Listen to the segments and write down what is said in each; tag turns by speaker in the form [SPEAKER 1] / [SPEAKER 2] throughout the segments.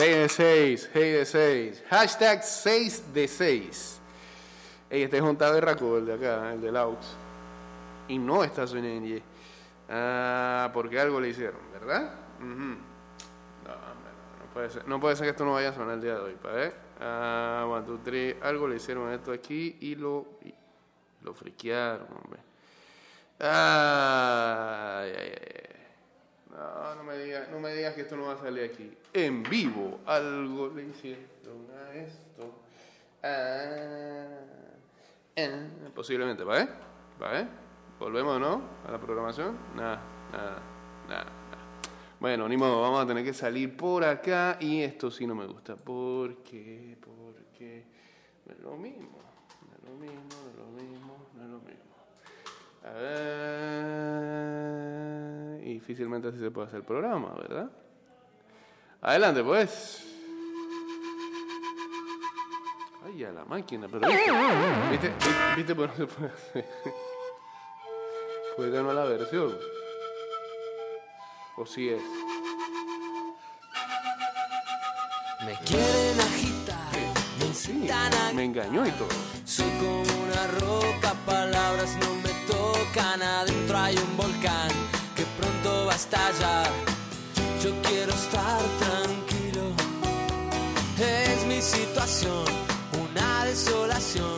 [SPEAKER 1] 6 de 6, 6 de 6. Hashtag 6 de 6. Ey, este es un taberraco, el de acá, el del Aux. Y no está sonando. Ah, porque algo le hicieron, ¿verdad? Ujú. No, hombre, no, no puede ser. No puede ser que esto no vaya a sonar el día de hoy, para ver. Ah, one, two, three. Algo le hicieron a esto aquí y lo, y lo friquearon, hombre. Ay, ay, ay. No, me, digas, no me digas que esto no va a salir aquí. En vivo, algo le hicieron a esto. Ah, ah. Posiblemente, ¿vale? ¿Vale? ¿Volvemos, no? A la programación. Nada, nada, nada. nada. Bueno, ni modo, vamos a tener que salir por acá y esto sí no me gusta. ¿Por qué? Porque no es lo mismo, no es lo mismo, no es lo mismo, no es lo mismo. A ver. Difícilmente así se puede hacer el programa, ¿verdad? Adelante, pues. Ay, a la máquina, pero viste, viste, viste, viste por dónde se puede hacer. Puede no la versión. O si es.
[SPEAKER 2] Me quieren agitar, me
[SPEAKER 1] Sí,
[SPEAKER 2] incitan
[SPEAKER 1] me engañó y todo.
[SPEAKER 2] Soy como una roca, palabras no me tocan. Adentro hay un volcán pronto va. Yo quiero estar tranquilo. Es mi situación, una desolación.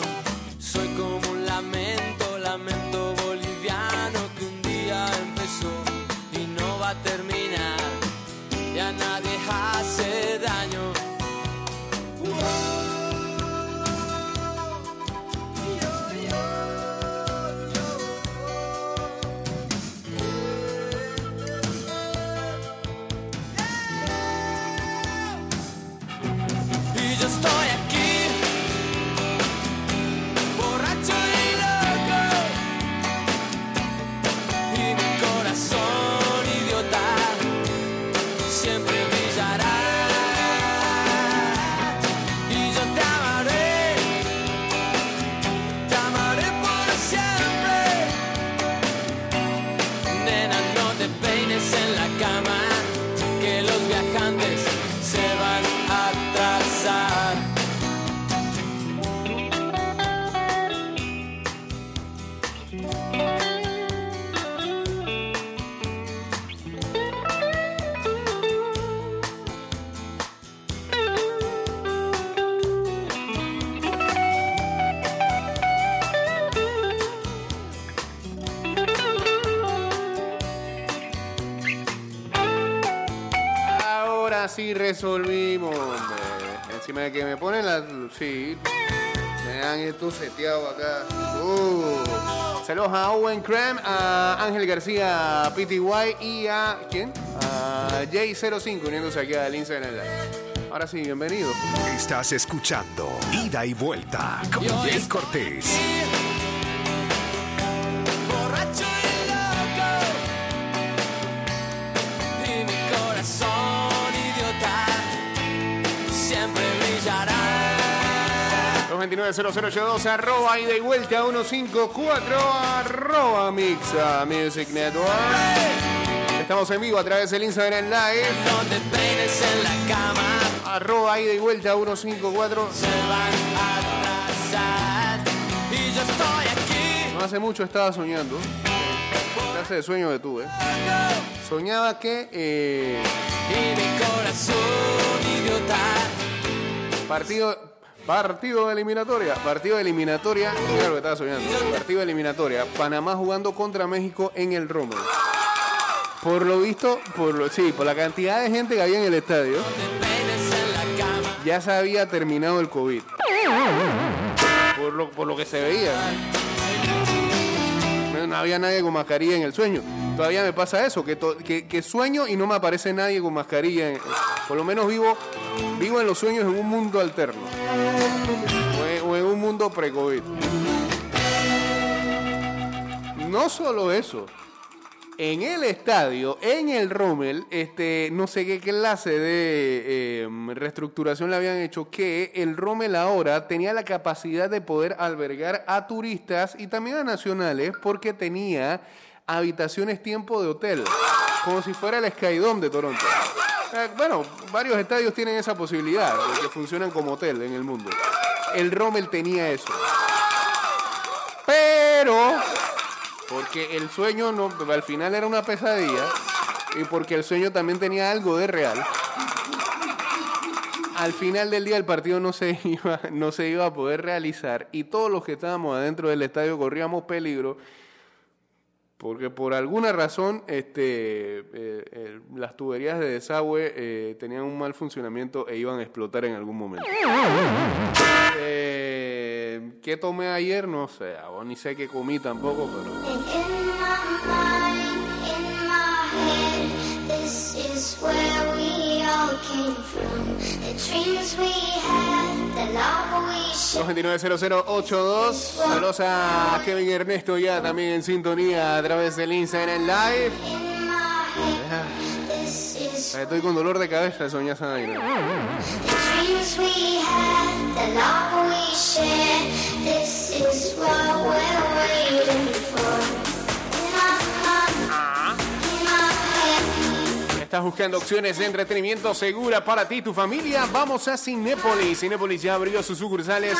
[SPEAKER 1] Resolvimos, hombre. Encima de que me ponen la. Sí. Me dan esto seteado acá. Uh. Saludos a Owen Cram, a Ángel García, a PTY y a. ¿Quién? A J05 uniéndose aquí al Instagram Live. Ahora sí, bienvenido.
[SPEAKER 3] Estás escuchando Ida y Vuelta con Jay Cortés.
[SPEAKER 1] 229-0082, arroba ida y vuelta 154, arroba Mixa Music Network. Estamos en vivo a través del Instagram Live,
[SPEAKER 2] no te peines en la cama
[SPEAKER 1] arroba ida y vuelta 154.
[SPEAKER 2] se van a atrasar y yo estoy aquí
[SPEAKER 1] No hace mucho estaba soñando. ¿Qué clase de sueño que tuve? Soñaba que eh,
[SPEAKER 2] y mi corazón idiota
[SPEAKER 1] partido, partido de eliminatoria, partido de eliminatoria, mira lo que estaba soñando, partido de eliminatoria, Panamá jugando contra México en el Rommel. Por lo visto, por lo, sí, por la cantidad de gente que había en el estadio, ya se había terminado el COVID. Por lo, por lo que se veía. No, había nadie con mascarilla en el sueño. Todavía me pasa eso, que, que, sueño y no me aparece nadie con mascarilla. por lo menos vivo, vivo en los sueños en un mundo alterno. Pre-COVID. No solo eso. En el estadio, en el Rommel, este, no sé qué clase de eh, reestructuración le habían hecho, que el Rommel ahora tenía la capacidad de poder albergar a turistas y también a nacionales porque tenía habitaciones tiempo de hotel, como si fuera el Skydome de Toronto. Eh, Bueno, varios estadios tienen esa posibilidad de que funcionan como hotel en el mundo. El Rommel tenía eso. Pero, porque el sueño no, al final era una pesadilla y porque el sueño también tenía algo de real. Al final del día el partido no se iba, no se iba a poder realizar y todos los que estábamos adentro del estadio corríamos peligro porque por alguna razón este, eh, eh, las tuberías de desagüe eh, tenían un mal funcionamiento e iban a explotar en algún momento. Eh, ¿Qué tomé ayer? No sé, ni sé qué comí tampoco, pero...
[SPEAKER 4] And in my mind, in my head, this is where we all came from. The dreams we had, the love we shared.
[SPEAKER 1] 229-0082. Saludos a Kevin Ernesto ya también en sintonía a través del Instagram Live.
[SPEAKER 4] Is
[SPEAKER 1] Estoy con dolor de cabeza, soñas a Estás buscando opciones de entretenimiento segura para ti y tu familia. Vamos a Cinépolis. Cinépolis ya abrió sus sucursales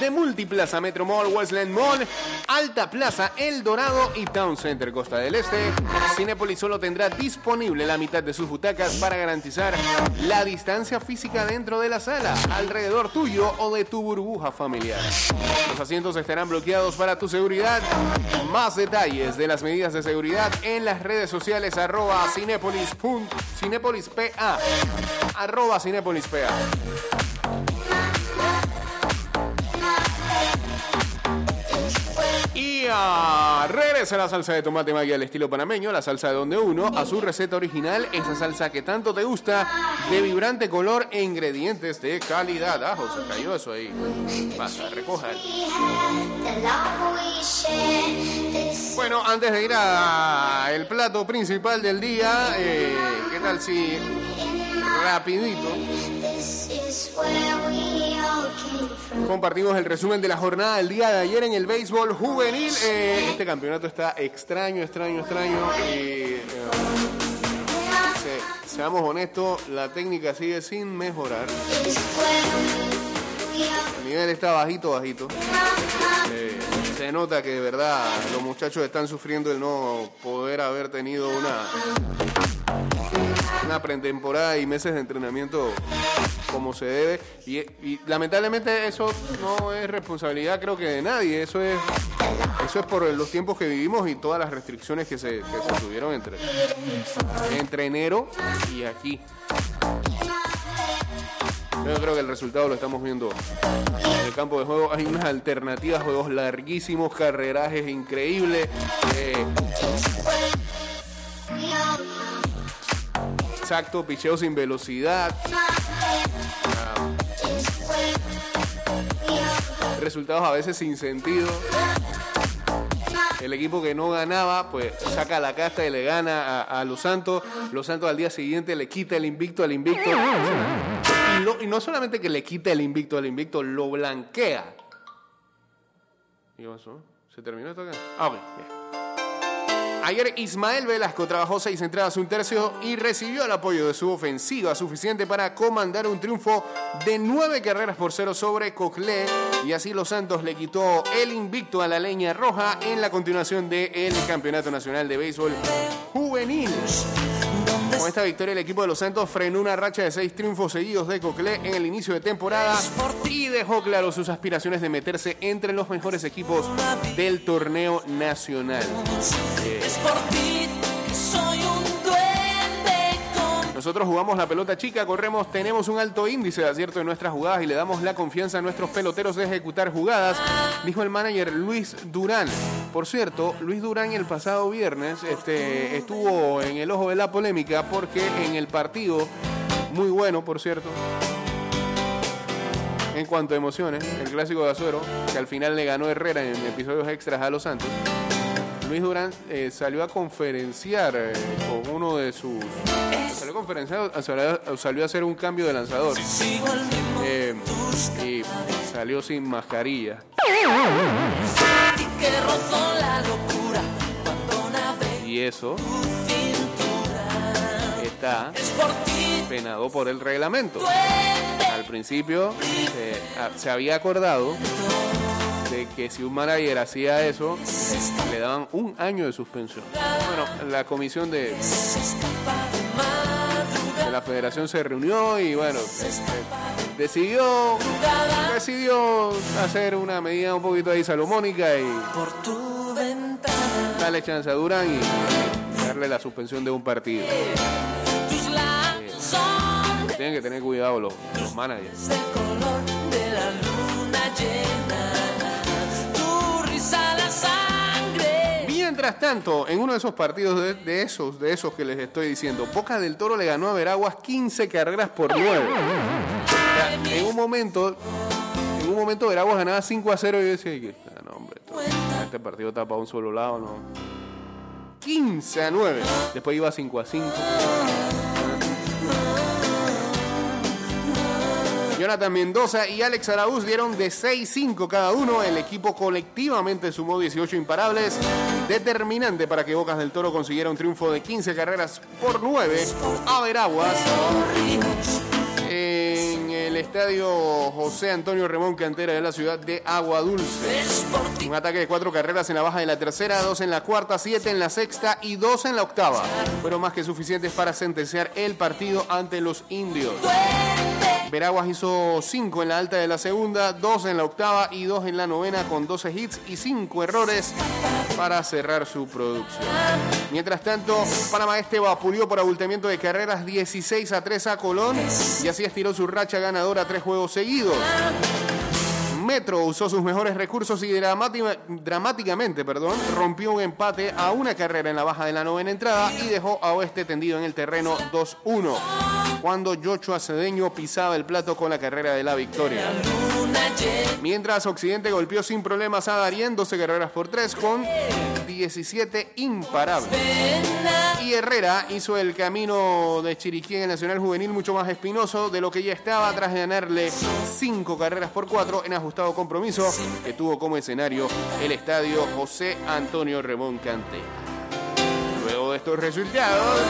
[SPEAKER 1] de Multiplaza Metro Mall, Westland Mall, Alta Plaza, El Dorado y Town Center Costa del Este. Cinépolis solo tendrá disponible la mitad de sus butacas para garantizar la distancia física dentro de la sala, alrededor tuyo o de tu burbuja familiar. Los asientos estarán bloqueados para tu seguridad. Más detalles de las medidas de seguridad en las redes sociales arroba cinépolis cinépolis PA. Arroba cinépolis PA. Y ah, regresa la salsa de tomate magia al estilo panameño, la salsa de donde uno, a su receta original, esa salsa que tanto te gusta, de vibrante color e ingredientes de calidad. Ajo, se cayó eso ahí. Pasa, recoja. Bueno, antes de ir a el plato principal del día, eh, ¿qué tal si rapidito compartimos el resumen de la jornada del día de ayer en el béisbol juvenil? Eh, este campeonato está extraño, extraño, extraño. Eh, se- seamos honestos, la técnica sigue sin mejorar. El nivel está bajito, bajito. Se nota que de verdad los muchachos están sufriendo el no poder haber tenido una, una pretemporada y meses de entrenamiento como se debe. Y, y lamentablemente eso no es responsabilidad creo que de nadie. Eso es, eso es por los tiempos que vivimos y todas las restricciones que se, que se tuvieron entre, entre enero y aquí. Yo creo que el resultado lo estamos viendo en el campo de juego. Hay unas alternativas, juegos larguísimos, carrerajes increíbles. eh, exacto, picheo sin velocidad. ah, resultados a veces sin sentido. El equipo que no ganaba, pues saca la casta y le gana a, a Los Santos. Los Santos al día siguiente le quita el invicto al invicto. Y, no solamente que le quita el invicto al invicto, lo blanquea. ¿Y pasó? ¿Se terminó esto acá? Ah, ok, bien. Ayer Ismael Velasco trabajó seis entradas, un tercio y recibió el apoyo de su ofensiva suficiente para comandar un triunfo de nueve carreras por cero sobre Coclé y así los Santos le quitó el invicto a la leña roja en la continuación del Campeonato Nacional de Béisbol Juvenil. Con esta victoria el equipo de los Santos frenó una racha de seis triunfos seguidos de Coclé en el inicio de temporada y dejó claro sus aspiraciones de meterse entre los mejores equipos del torneo nacional. Nosotros jugamos la pelota chica, corremos, tenemos un alto índice de acierto en nuestras jugadas y le damos la confianza a nuestros peloteros de ejecutar jugadas, dijo el manager Luis Durán. Por cierto, Luis Durán el pasado viernes este, estuvo en el ojo de la polémica porque en el partido, muy bueno por cierto, en cuanto a emociones, el clásico de Azuero, que al final le ganó Herrera en episodios extras a los Santos. Luis Durán eh, salió a conferenciar eh, con uno de sus. Salió a conferenciar, salió, a hacer un cambio de lanzador. eh, y salió sin mascarilla.
[SPEAKER 2] y
[SPEAKER 1] eso está penado por el reglamento. Al principio se había acordado de que si un manager hacía eso, le daban un año de suspensión. Bueno, la comisión de, la federación se reunió y bueno, eh, decidió, decidió hacer una medida un poquito ahí salomónica y darle chance a Durán y darle la suspensión de un partido. Tienen que tener cuidado los, los managers.
[SPEAKER 2] llena.
[SPEAKER 1] Mientras tanto, en uno de esos partidos de, de esos, de esos que les estoy diciendo, Boca del Toro le ganó a Veraguas 15 carreras por 9. en un momento, en un momento Veraguas ganaba 5 a 0 y yo decía, no, hombre, esto- este partido está para un solo lado, no. 15 a 9. Después iba 5 a 5. Jonathan Mendoza y Alex Araúz dieron de 6-5 cada uno. El equipo colectivamente sumó 18 imparables. Determinante para que Bocas del Toro consiguiera un triunfo de 15 carreras por 9 a Veraguas en el estadio José Antonio Remón Cantera de la ciudad de Agua Dulce. Un ataque de cuatro carreras en la baja de la tercera, dos en la cuarta, siete en la sexta y dos en la octava. Fueron más que suficientes para sentenciar el partido ante los indios. Veraguas hizo cinco en la alta de la segunda, dos en la octava y dos en la novena con 12 hits y cinco errores para cerrar su producción. Mientras tanto, Panamá Este vapuleó por abultamiento de carreras 16 a 3 a Colón y así estiró su racha ganadora tres juegos seguidos. Metro usó sus mejores recursos y dramáticamente perdón, rompió un empate a una carrera en la baja de la novena entrada y dejó a Oeste tendido en el terreno 2-1, cuando Joshua Cedeño pisaba el plato con la carrera de la victoria. Mientras Occidente golpeó sin problemas a Darien, 12 carreras por 3 con 17 imparables. Y Herrera hizo el camino de Chiriquí en el Nacional Juvenil mucho más espinoso de lo que ya estaba tras ganarle 5 carreras por 4 en compromiso que tuvo como escenario el estadio José Antonio Remón Cante. Luego de estos resultados,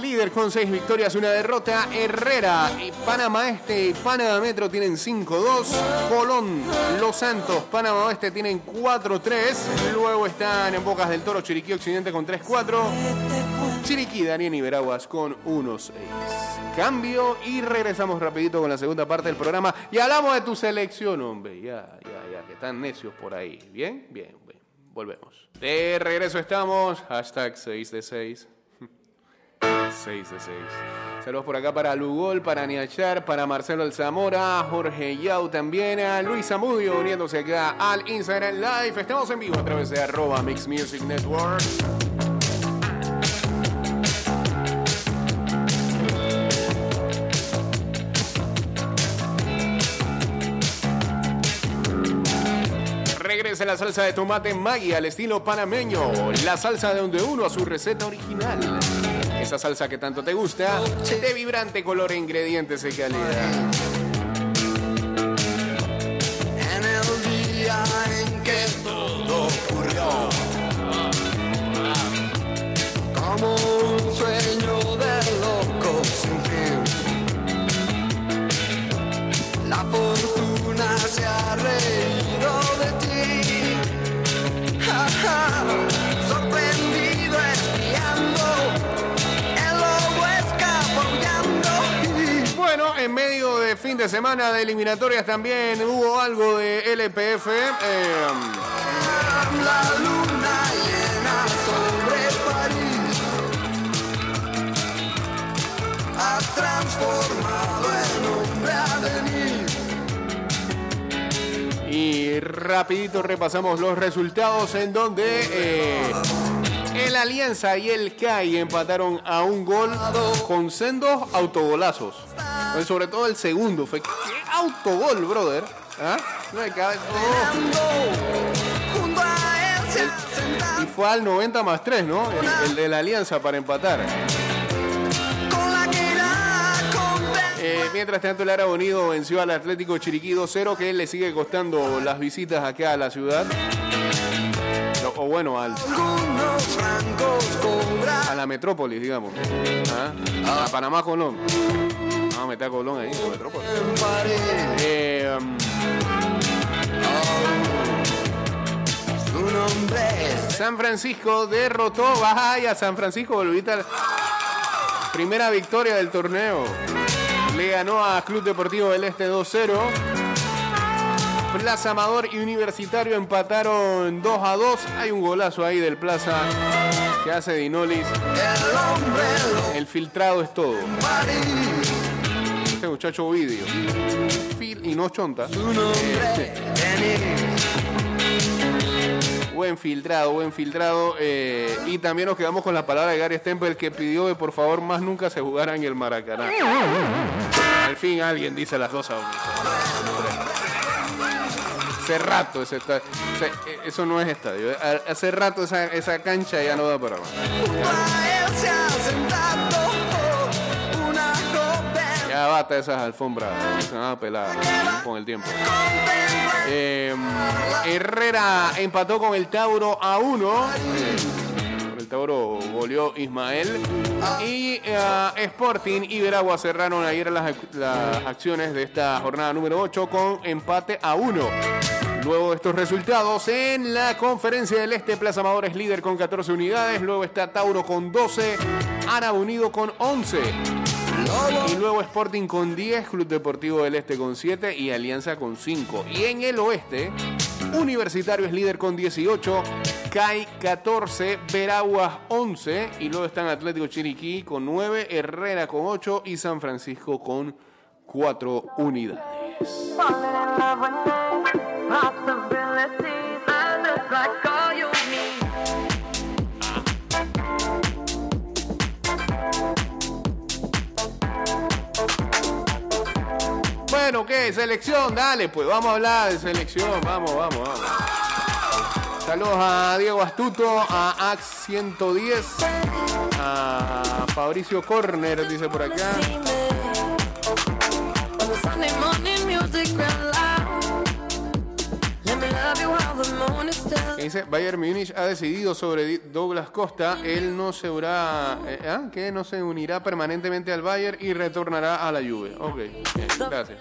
[SPEAKER 1] líder con 6 victorias, una derrota. Herrera y Panamá Este y Panamá Metro tienen 5-2. Colón, Los Santos, Panamá Oeste tienen 4-3. Luego están en Bocas del Toro, Chiriquí Occidente con 3-4. Chiriquí, Daniel y con 1-6. Cambio y regresamos rapidito con la segunda parte del programa. Y hablamos de tu selección, hombre. Ya, ya, ya, que están necios por ahí. ¿Bien? Bien, bien. Volvemos. De regreso estamos. Hashtag 6 de 6. 6 de 6. Saludos por acá para Lugol, para Niachar, para Marcelo Alzamora, Jorge Yau también, a Luis Amudio uniéndose acá al Instagram Live. Estamos en vivo a través de arroba Mix Music Network. Regresa la salsa de tomate Maggi al estilo panameño. La salsa de donde uno a su receta original. Esa salsa que tanto te gusta, de vibrante color e ingredientes de calidad.
[SPEAKER 5] Fin de
[SPEAKER 1] semana de eliminatorias también hubo algo de LPF. eh. Y rapidito repasamos los resultados en donde eh, el Alianza y el CAI empataron a un gol con sendos autogolazos. Sobre todo el segundo fue ¿qué autogol, brother. ¿Ah? No Y fue al 90 más 3, ¿no? El, de la alianza para empatar. Eh, mientras tanto, el Árabe venció al Atlético Chiriquí 2-0, que le sigue costando las visitas acá a la ciudad. O bueno, al, a la metrópolis, digamos. ¿Ah? A Panamá, Colón. A meter a Colón ahí, en metrópolis. Eh, um, San Francisco derrotó, vaya, San Francisco volvita la primera victoria del torneo. Le ganó a Club Deportivo del Este 2-0. Plaza Amador y Universitario empataron 2 a 2. Hay un golazo ahí del Plaza que hace Dinolis.
[SPEAKER 5] el hombre lo
[SPEAKER 1] El filtrado es todo. Este muchacho Ovidio. Y no chonta.
[SPEAKER 5] Denis.
[SPEAKER 1] Buen filtrado, buen filtrado. eh, y también nos quedamos con la palabra de Gary Stempel que pidió que por favor más nunca se jugara en el Maracaná. Al fin alguien dice las dos a. Hace rato ese esta- o sea, eh, eso no es estadio. Hace rato esa, esa cancha ya no da para más. Bata esas alfombras, se van a pelar con el tiempo. Eh, Herrera empató con el Tauro a 1. El Tauro goleó Ismael. Y eh, Sporting y Veragua cerraron ayer las, las acciones de esta jornada número 8 con empate a 1. Luego de estos resultados, en la conferencia del Este, Plaza Amador es líder con 14 unidades. Luego está Tauro con 12, Árabe Unido con 11. Y luego Sporting con 10, Club Deportivo del Este con 7 y Alianza con 5. Y en el oeste, Universitario es líder con 18, CAI 14, Veraguas 11 y luego están Atlético Chiriquí con 9, Herrera con 8 y San Francisco con 4 unidades. Bueno, ¿qué? Selección, dale, pues vamos a hablar de selección, vamos, vamos, vamos. Saludos a Diego Astuto, a Ax 110, a Fabricio Corner, dice por acá. Dice, Bayern Múnich ha decidido sobre Douglas Costa, él no se unirá, eh, ¿ah? que no se unirá permanentemente al Bayern y retornará a la Juve. Ok, bien, gracias.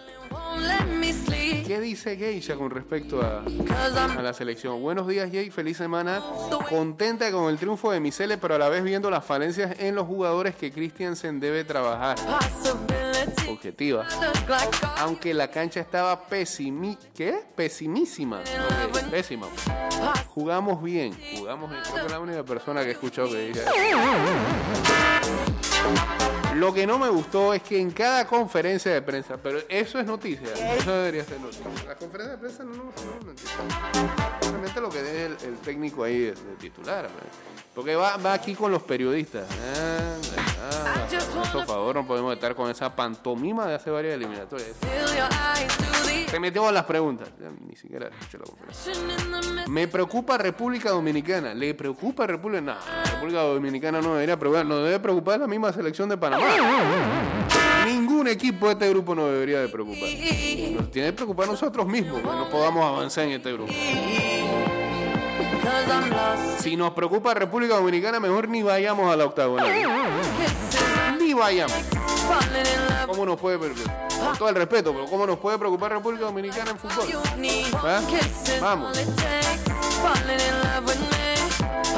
[SPEAKER 1] ¿Qué dice Geisha con respecto a, a la selección? Buenos días, Jay, feliz semana. Contenta con el triunfo de Misele, pero a la vez viendo las falencias en los jugadores que Christiansen debe trabajar. Objetiva. Aunque la cancha estaba pesimi ¿qué? pesimísima. Pésima. Jugamos bien, jugamos bien. Creo que la única persona que he escuchado que diga. Lo que no me gustó es que en cada conferencia de prensa, pero eso es noticia, eso debería ser noticia. La conferencia de prensa no, no, no, noticia. Realmente lo que deje el, el técnico ahí de, de titular. Porque va, va aquí con los periodistas. Ah, ah, por favor, no podemos estar con esa pantomima de hace varias eliminatorias. Se metió a las preguntas. Ni siquiera escuché la conferencia. Me preocupa República Dominicana. ¿Le preocupa República? No, República Dominicana no debería preocupar. No debe preocupar la misma selección de Panamá. Ningún equipo de este grupo nos debería de preocupar. Nos tiene que preocupar nosotros mismos que no podamos avanzar en este grupo. Si nos preocupa República Dominicana, mejor ni vayamos a la octagonal. Ni vayamos. ¿Cómo nos puede preocupar? Con todo el respeto, pero ¿cómo nos puede preocupar República Dominicana en fútbol?
[SPEAKER 6] Kisses.
[SPEAKER 1] Vamos.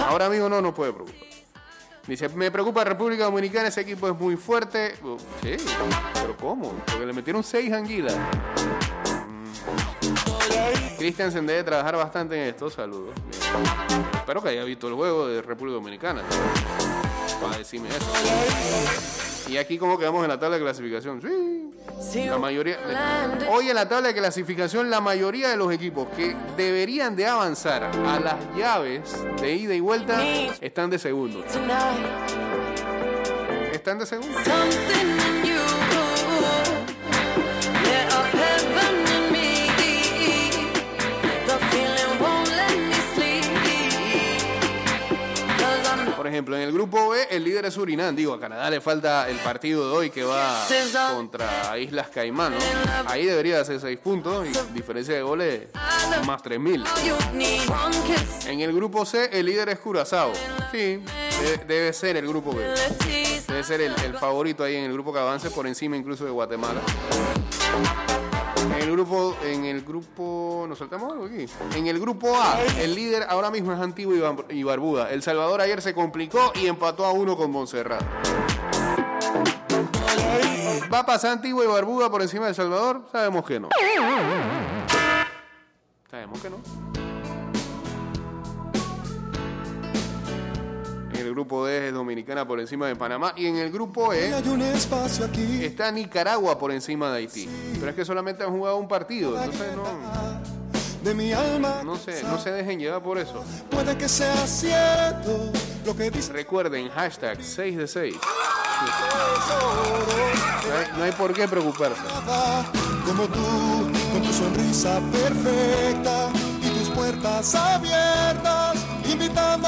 [SPEAKER 1] Ahora mismo no nos puede preocupar. Dice, me preocupa República Dominicana, ese equipo es muy fuerte. Oh, Sí, pero ¿cómo? Porque le metieron seis anguilas. Mm. Christiansen debe trabajar bastante en esto, saludos. Espero que haya visto el juego de República Dominicana. Para decirme eso. Y aquí cómo quedamos en la tabla de clasificación. Sí, la mayoría. Hoy en la tabla de clasificación, la mayoría de los equipos que deberían de avanzar a las llaves de ida y vuelta están de segundo. Están de segundo. De Surinam. Digo, a Canadá le falta el partido de hoy que va contra Islas Caimán. Ahí debería hacer 6 puntos y diferencia de goles más 3.000.
[SPEAKER 2] You need one kiss.
[SPEAKER 1] En el grupo C, el líder es Curazao. Sí, de- debe ser el grupo B. Debe ser el, el favorito ahí en el grupo que avance por encima incluso de Guatemala. En el grupo, en el grupo, ¿nos saltamos algo aquí? En el grupo A, el líder ahora mismo es Antigua y Bar- y Barbuda. El Salvador ayer se complicó y empató a uno con Montserrat. ¿Va a pasar Antigua y Barbuda por encima de El Salvador? Sabemos que no. Sabemos que no. El grupo D es Dominicana por encima de Panamá. Y en el grupo E está Nicaragua por encima de Haití. Pero es que solamente han jugado un partido. Entonces no, no, se, no se dejen llevar por eso.
[SPEAKER 7] Puede que sea cierto lo que dice.
[SPEAKER 1] Recuerden, hashtag 6 de 6. No hay, no hay por qué preocuparse.
[SPEAKER 7] Como tú, con tu sonrisa perfecta y tus puertas abiertas,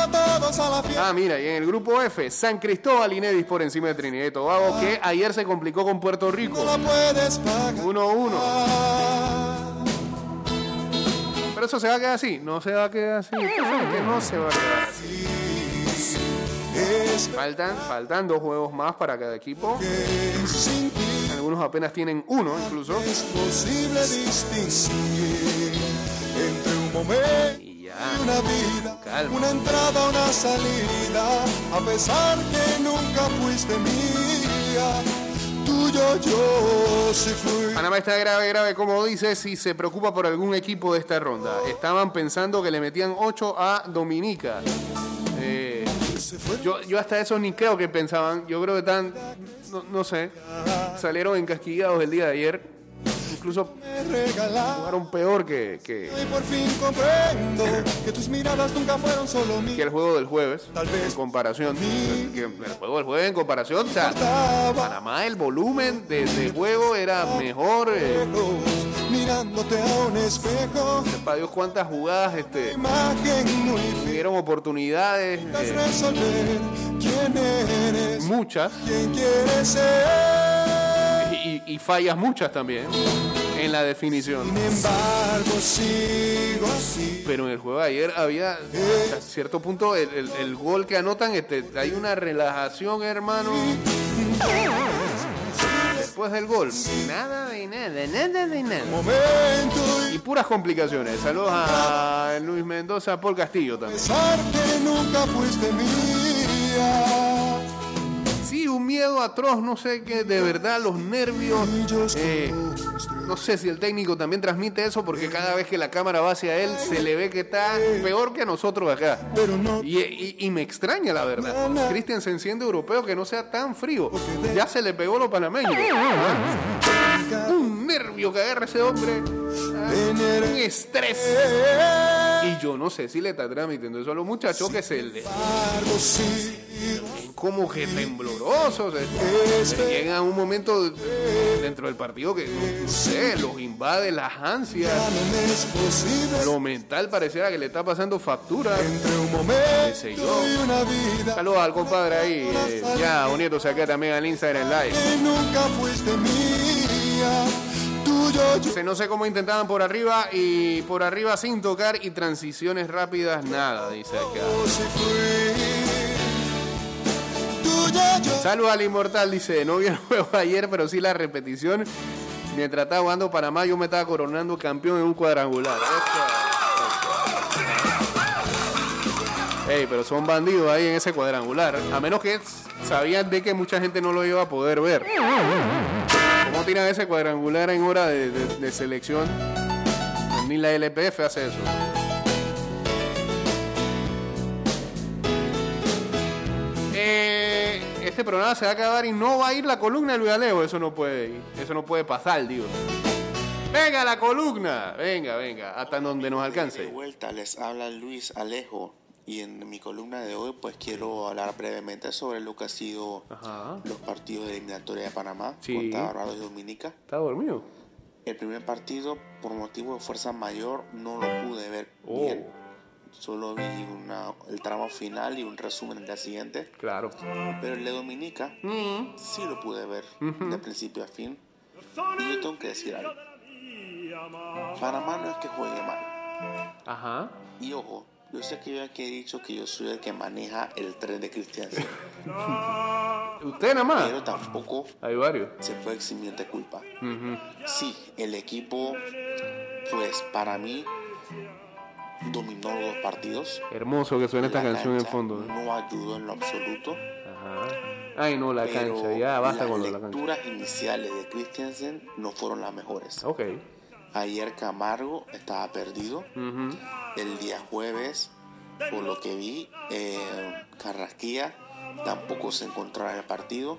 [SPEAKER 7] a todos a la fiesta.
[SPEAKER 1] Ah, mira, y en el grupo F, San Cristóbal y Nedis por encima de Trinidad y Tobago, que ayer se complicó con Puerto Rico.
[SPEAKER 7] No la puedes pagar.
[SPEAKER 1] 1-1. Pero eso se va a quedar así. No se va a quedar así. Que no se va a quedar así. Faltan, faltan dos juegos más para cada equipo. Algunos apenas tienen uno incluso.
[SPEAKER 7] es posible distinguir entre un momento. Una vida,
[SPEAKER 1] Calma.
[SPEAKER 7] una entrada, una salida, a pesar que nunca fuiste mía, tuyo yo sí fui.
[SPEAKER 1] Panamá está grave, grave, como dices, y se preocupa por algún equipo de esta ronda. Estaban pensando que le metían 8 a Dominica. Eh, yo, yo hasta eso ni creo que pensaban. Yo creo que están, no, no sé, salieron encasquillados el día de ayer. Incluso jugaron peor que, que, el juego del jueves.
[SPEAKER 7] Tal vez.
[SPEAKER 1] En comparación. Que el juego del jueves en comparación. O sea, Panamá el volumen de, de juego era mejor. eh,
[SPEAKER 7] mirándote a un espejo.
[SPEAKER 1] para Dios cuántas jugadas este, tuvieron oportunidades. eh, muchas y fallas muchas también en la definición.
[SPEAKER 7] Sin embargo, sigo así.
[SPEAKER 1] Pero en el juego de ayer había hasta cierto punto el, el- el gol que anotan, este, hay una relajación, hermano. Después del gol, nada de nada, nada de nada.
[SPEAKER 7] Momento
[SPEAKER 1] Y puras complicaciones. Saludos a Luis Mendoza, Paul Castillo también.
[SPEAKER 7] nunca fuiste mía.
[SPEAKER 1] Sí, un miedo atroz, no sé qué, de verdad, los nervios. eh, no sé si el técnico también transmite eso, porque cada vez que la cámara va hacia él, se le ve que está peor que a nosotros acá. Y me extraña, la verdad. Cristian se enciende europeo que no sea tan frío. Ya se le pegó lo panameño. Un nervio que agarra ese hombre. ah, Un estrés. Y yo no sé si le está transmitiendo eso a los muchachos que se le como que temblorosos. eh, Llega un momento de- dentro del partido que, no sé, los invade las ansias. Lo mental pareciera que le está pasando factura.
[SPEAKER 7] entre un momento y una vida
[SPEAKER 1] Saludos al compadre ahí, eh, ya uniéndose acá también al Instagram Live.
[SPEAKER 7] nunca fuiste mía. Tuyo yo
[SPEAKER 1] Dice, no sé cómo intentaban por arriba y por arriba sin tocar y transiciones rápidas, nada, dice acá. Saludos al Inmortal, dice, no vi el juego ayer, pero sí la repetición. Mientras estaba jugando Panamá, yo me estaba coronando campeón en un cuadrangular. Ey, pero son bandidos ahí en ese cuadrangular. A menos que sabían de que mucha gente no lo iba a poder ver. ¿Cómo tiran ese cuadrangular en hora de, de- de selección? Ni la LPF hace eso. Eh, este programa se va a acabar y no va a ir la columna de Luis Alejo. Eso no puede ir. Eso no puede pasar, digo. Venga la columna. Venga, venga. Hasta donde nos
[SPEAKER 8] De
[SPEAKER 1] alcance.
[SPEAKER 8] vuelta les habla Luis Alejo y en mi columna de hoy pues quiero hablar brevemente sobre lo que ha sido
[SPEAKER 1] Ajá.
[SPEAKER 8] los partidos de eliminatoria de Panamá
[SPEAKER 1] Sí.
[SPEAKER 8] contra Barbados y Dominica.
[SPEAKER 1] ¿Está dormido?
[SPEAKER 8] El primer partido por motivo de fuerza mayor no lo pude ver
[SPEAKER 1] Oh.
[SPEAKER 8] bien. solo vi una- el tramo final y un resumen del día siguiente.
[SPEAKER 1] Claro.
[SPEAKER 8] Pero el de Dominica
[SPEAKER 1] Mm.
[SPEAKER 8] sí lo pude ver de principio a fin. Y yo tengo que decir algo. Panamá no es que juegue mal.
[SPEAKER 1] Ajá.
[SPEAKER 8] Y ojo, yo sé que yo aquí he dicho que yo soy el que maneja el tren de Christiansen,
[SPEAKER 1] Usted nada más.
[SPEAKER 8] pero tampoco
[SPEAKER 1] Hay varios.
[SPEAKER 8] se puede eximir de culpa.
[SPEAKER 1] Ujú.
[SPEAKER 8] Sí, el equipo, pues para mí, dominó los dos partidos.
[SPEAKER 1] Hermoso que suena esta canción en fondo. ¿eh?
[SPEAKER 8] No ayudó en lo absoluto.
[SPEAKER 1] Ajá. Ay, no, la
[SPEAKER 8] pero
[SPEAKER 1] cancha. Ya basta
[SPEAKER 8] las
[SPEAKER 1] con la cancha.
[SPEAKER 8] lecturas iniciales de Christiansen no fueron las mejores.
[SPEAKER 1] Ok.
[SPEAKER 8] Ayer Camargo estaba perdido. El día jueves, por lo que vi, eh, Carrasquilla tampoco se encontraba en el partido.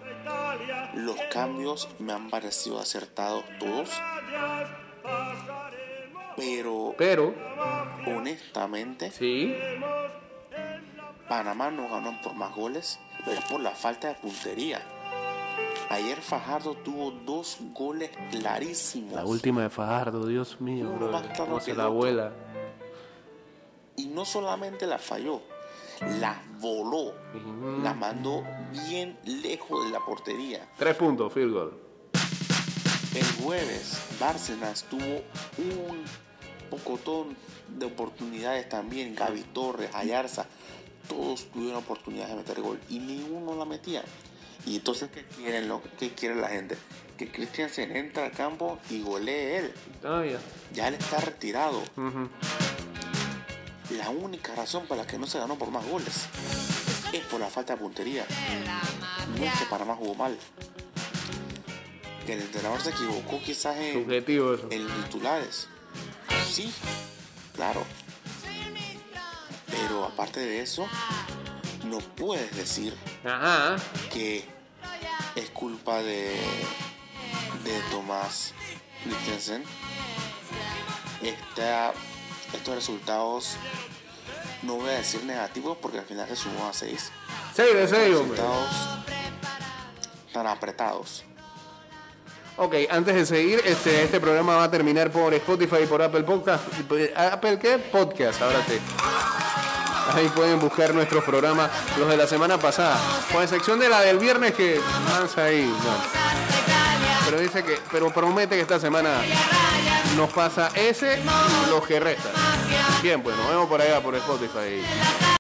[SPEAKER 8] Los cambios me han parecido acertados todos. Pero
[SPEAKER 1] Pero,
[SPEAKER 8] honestamente,
[SPEAKER 1] sí.
[SPEAKER 8] Panamá no ganó por más goles, pero es por la falta de puntería. Ayer Fajardo tuvo dos goles clarísimos.
[SPEAKER 1] La última de Fajardo, Dios mío,
[SPEAKER 8] Uno más claro que
[SPEAKER 1] la abuela.
[SPEAKER 8] Y no solamente la falló, la voló. La mandó bien lejos de la portería.
[SPEAKER 1] Tres puntos, field goal.
[SPEAKER 8] El jueves, Bárcenas tuvo un pocotón de oportunidades también. Gaby Torres, Ayarza, todos tuvieron oportunidades de meter gol y ninguno la metía. Y entonces, ¿qué quieren, lo, qué quiere la gente? Que Christiansen entre al campo y golee él.
[SPEAKER 1] Ah, ya.
[SPEAKER 8] Él está retirado. La única razón para la que no se ganó por más goles es por la falta de puntería. No es que Panamá jugó mal. Que el entrenador se equivocó quizás en,
[SPEAKER 1] Subjetivo eso.
[SPEAKER 8] en titulares. Sí, claro. Pero aparte de eso, no puedes decir
[SPEAKER 1] Ajá.
[SPEAKER 8] que es culpa de, de Tomás Christensen. Esta- estos resultados, no voy a decir negativos porque al final se sumó a 6.
[SPEAKER 1] 6 de 6, hombre.
[SPEAKER 8] Resultados tan apretados.
[SPEAKER 1] Ok, antes de seguir, este, este programa va a terminar por Spotify y por Apple Podcast. ¿Apple qué? Podcast, ahora sí. Ahí pueden buscar nuestros programas, los de la semana pasada. Con excepción de la del viernes que mansa ahí. no. Pero dice que, pero promete que esta semana nos pasa ese los que restan. Bien, pues nos vemos por allá por Spotify.